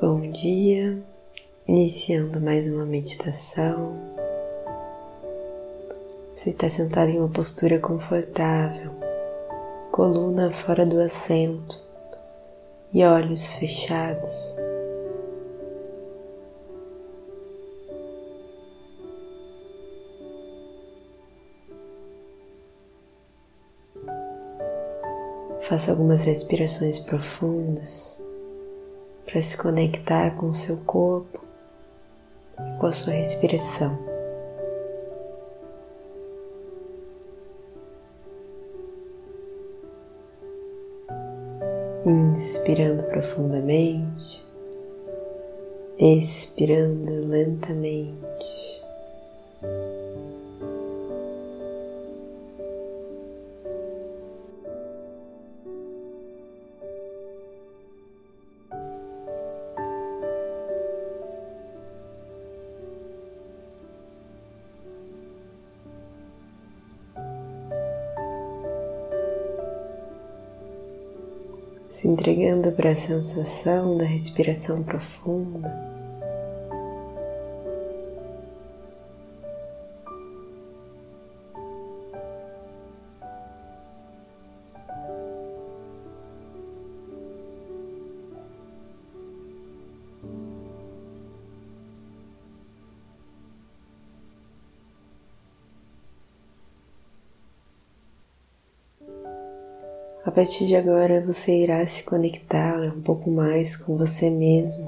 Bom dia, iniciando mais uma meditação. Você está sentado em uma postura confortável, coluna fora do assento e olhos fechados. Faça algumas respirações profundas para se conectar com o seu corpo e com a sua respiração. Inspirando profundamente, expirando lentamente. Se entregando para a sensação da respiração profunda. A partir de agora você irá se conectar um pouco mais com você mesmo.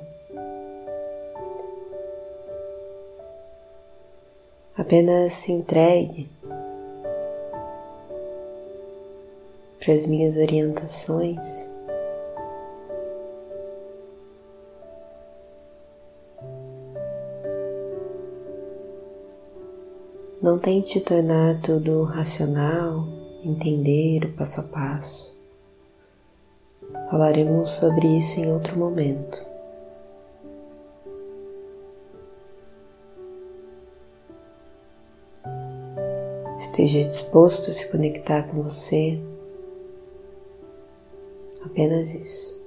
Apenas se entregue para as minhas orientações. Não tente tornar tudo racional entender o passo a passo. Falaremos sobre isso em outro momento. Esteja disposto a se conectar com você. Apenas isso.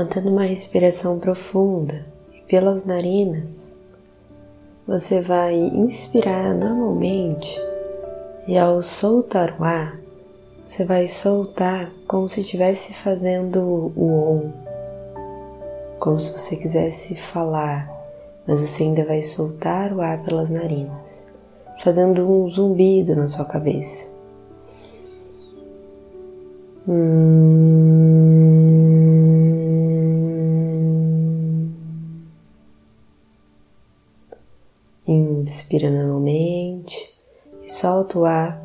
Mantendo uma respiração profunda e pelas narinas, você vai inspirar normalmente e ao soltar o ar, você vai soltar como se estivesse fazendo o on, como se você quisesse falar, mas você ainda vai soltar o ar pelas narinas, fazendo um zumbido na sua cabeça. Hum... Inspira normalmente e solta o ar,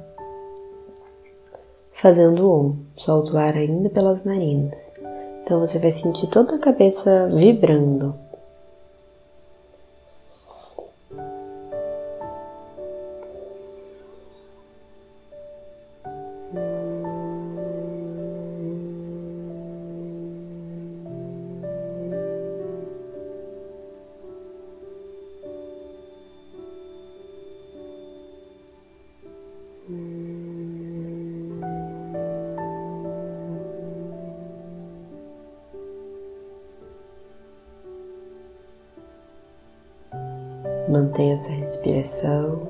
fazendo om. Solta o ar ainda pelas narinas. Então você vai sentir toda a cabeça vibrando. Mantenha essa respiração.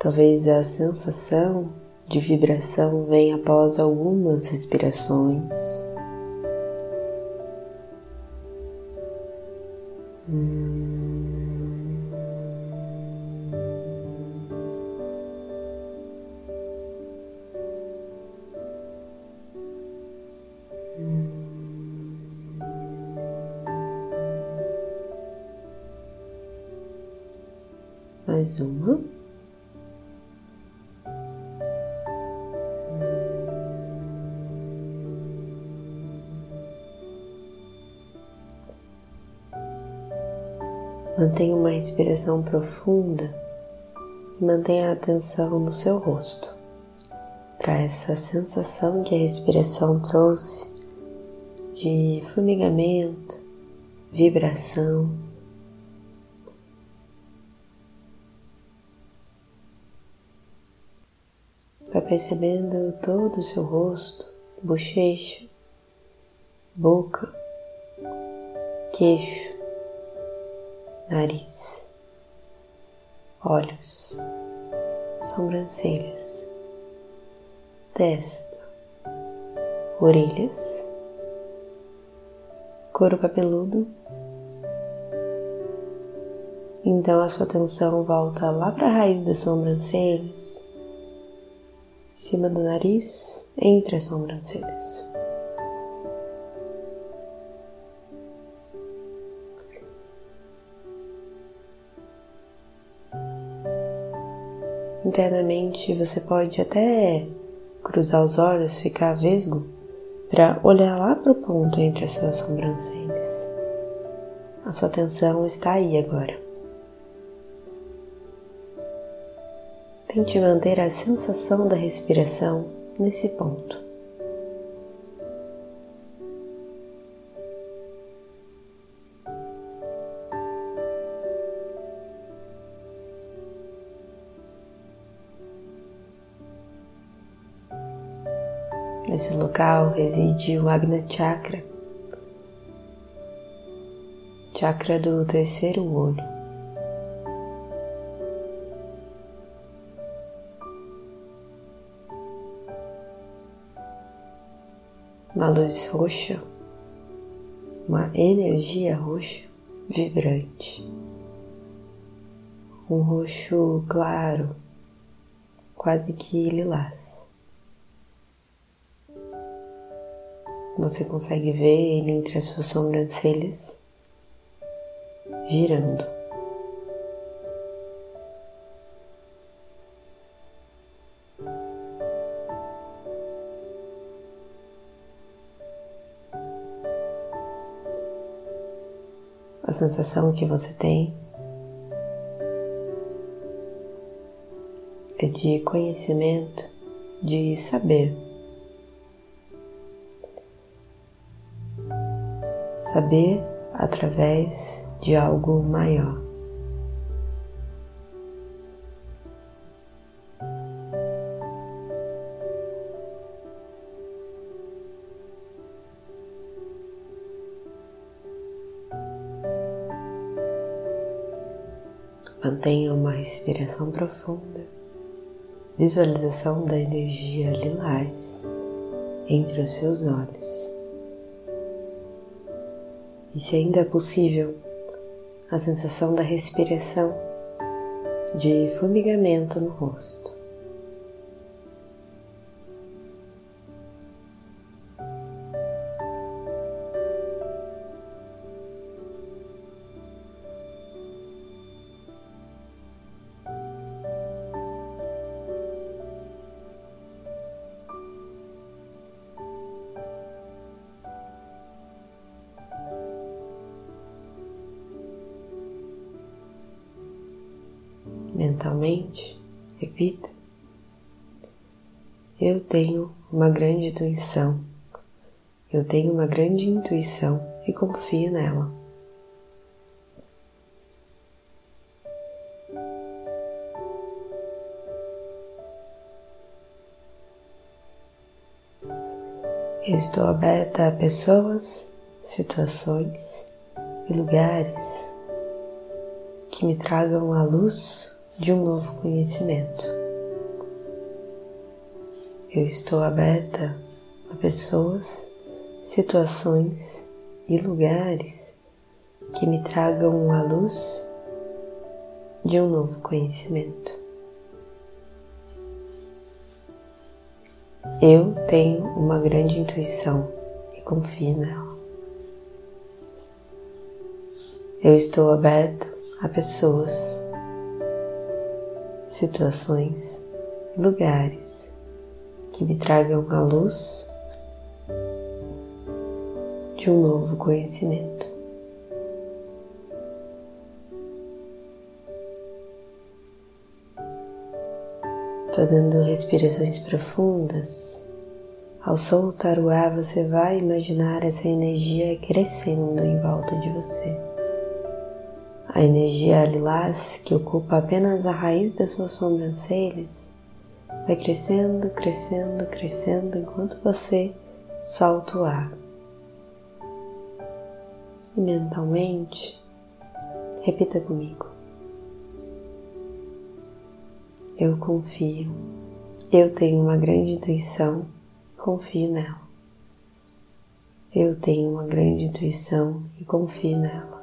Talvez a sensação de vibração venha após algumas respirações. Mais uma. Mantenha uma respiração profunda e mantenha a atenção no seu rosto, para essa sensação que a respiração trouxe de formigamento, vibração. Percebendo todo o seu rosto, bochecha, boca, queixo, nariz, olhos, sobrancelhas, testa, orelhas, couro cabeludo. Então a sua atenção volta lá para a raiz das sobrancelhas, em cima do nariz, entre as sobrancelhas. Internamente você pode até cruzar os olhos, ficar vesgo, para olhar lá para o ponto entre as suas sobrancelhas. A sua atenção está aí agora. Tente manter a sensação da respiração nesse ponto. Nesse local reside o Agna Chakra, chakra do terceiro olho. Uma luz roxa, uma energia roxa vibrante, um roxo claro, quase que lilás. Você consegue ver ele entre as suas sobrancelhas girando. A sensação que você tem é de conhecimento, de saber. saber através de algo maior. Mantenha uma respiração profunda, visualização da energia lilás entre os seus olhos e se ainda é possível, a sensação da respiração, de formigamento no rosto. Mentalmente, repita: Eu tenho uma grande intuição. Eu tenho uma grande intuição e confio nela. Eu estou aberta a pessoas, situações e lugares que me tragam a luz de um novo conhecimento. Eu estou aberta a pessoas, situações e lugares que me tragam a luz de um novo conhecimento. Eu tenho uma grande intuição e confio nela. Eu estou aberta a pessoas, situações, lugares que me tragam a luz de um novo conhecimento. Tá Fazendo respirações profundas, ao soltar o ar, você vai imaginar essa energia crescendo em volta de você. A energia lilás, que ocupa apenas a raiz das suas sobrancelhas, vai crescendo, crescendo, crescendo enquanto você solta o ar. E mentalmente, repita comigo. Eu confio. Eu tenho uma grande intuição, confio nela. Eu tenho uma grande intuição e confio nela.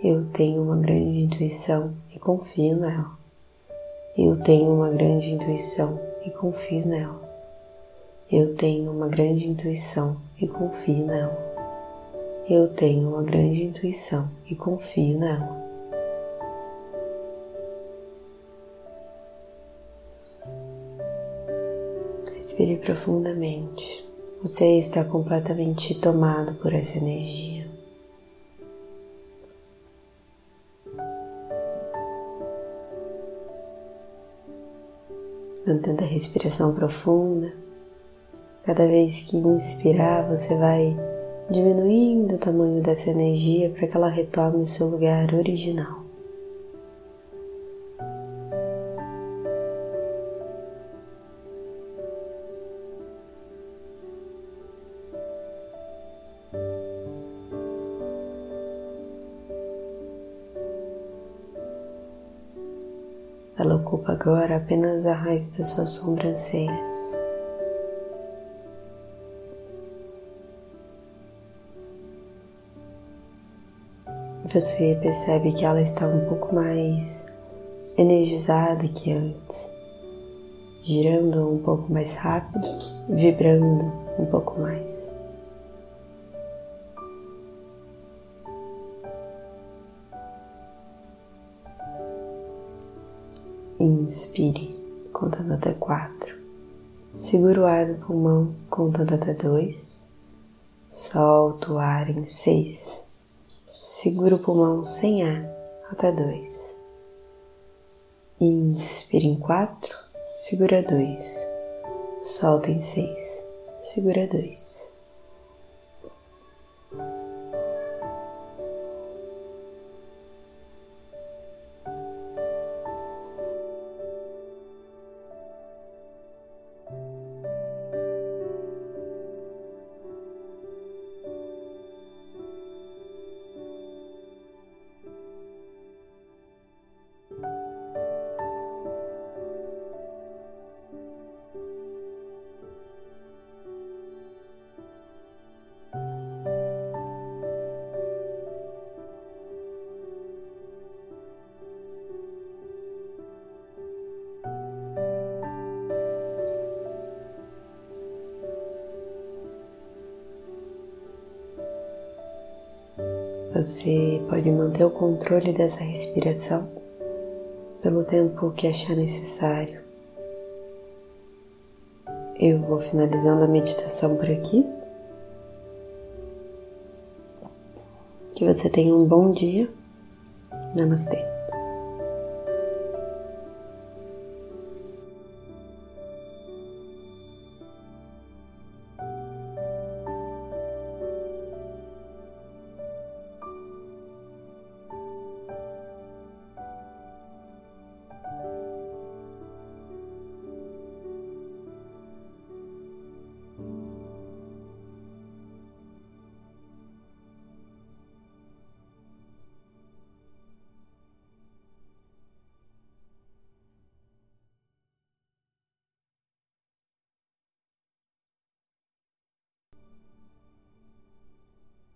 Eu tenho uma grande intuição e confio nela. Eu tenho uma grande intuição e confio nela. Eu tenho uma grande intuição e confio nela. Eu tenho uma grande intuição e confio nela. Respire profundamente. Você está completamente tomado por essa energia. Mantendo a respiração profunda. Cada vez que inspirar, você vai diminuindo o tamanho dessa energia para que ela retome o seu lugar original. Ela ocupa agora apenas a raiz das suas sobrancelhas. Você percebe que ela está um pouco mais energizada que antes, girando um pouco mais rápido, vibrando um pouco mais. Inspire, contando até quatro. Segura o ar do pulmão, contando até dois. Solta o ar em seis. Segura o pulmão sem ar até dois. Inspire em quatro. Segura dois. Solta em seis. Segura dois. Você pode manter o controle dessa respiração pelo tempo que achar necessário. Eu vou finalizando a meditação por aqui. Que você tenha um bom dia. Namastê.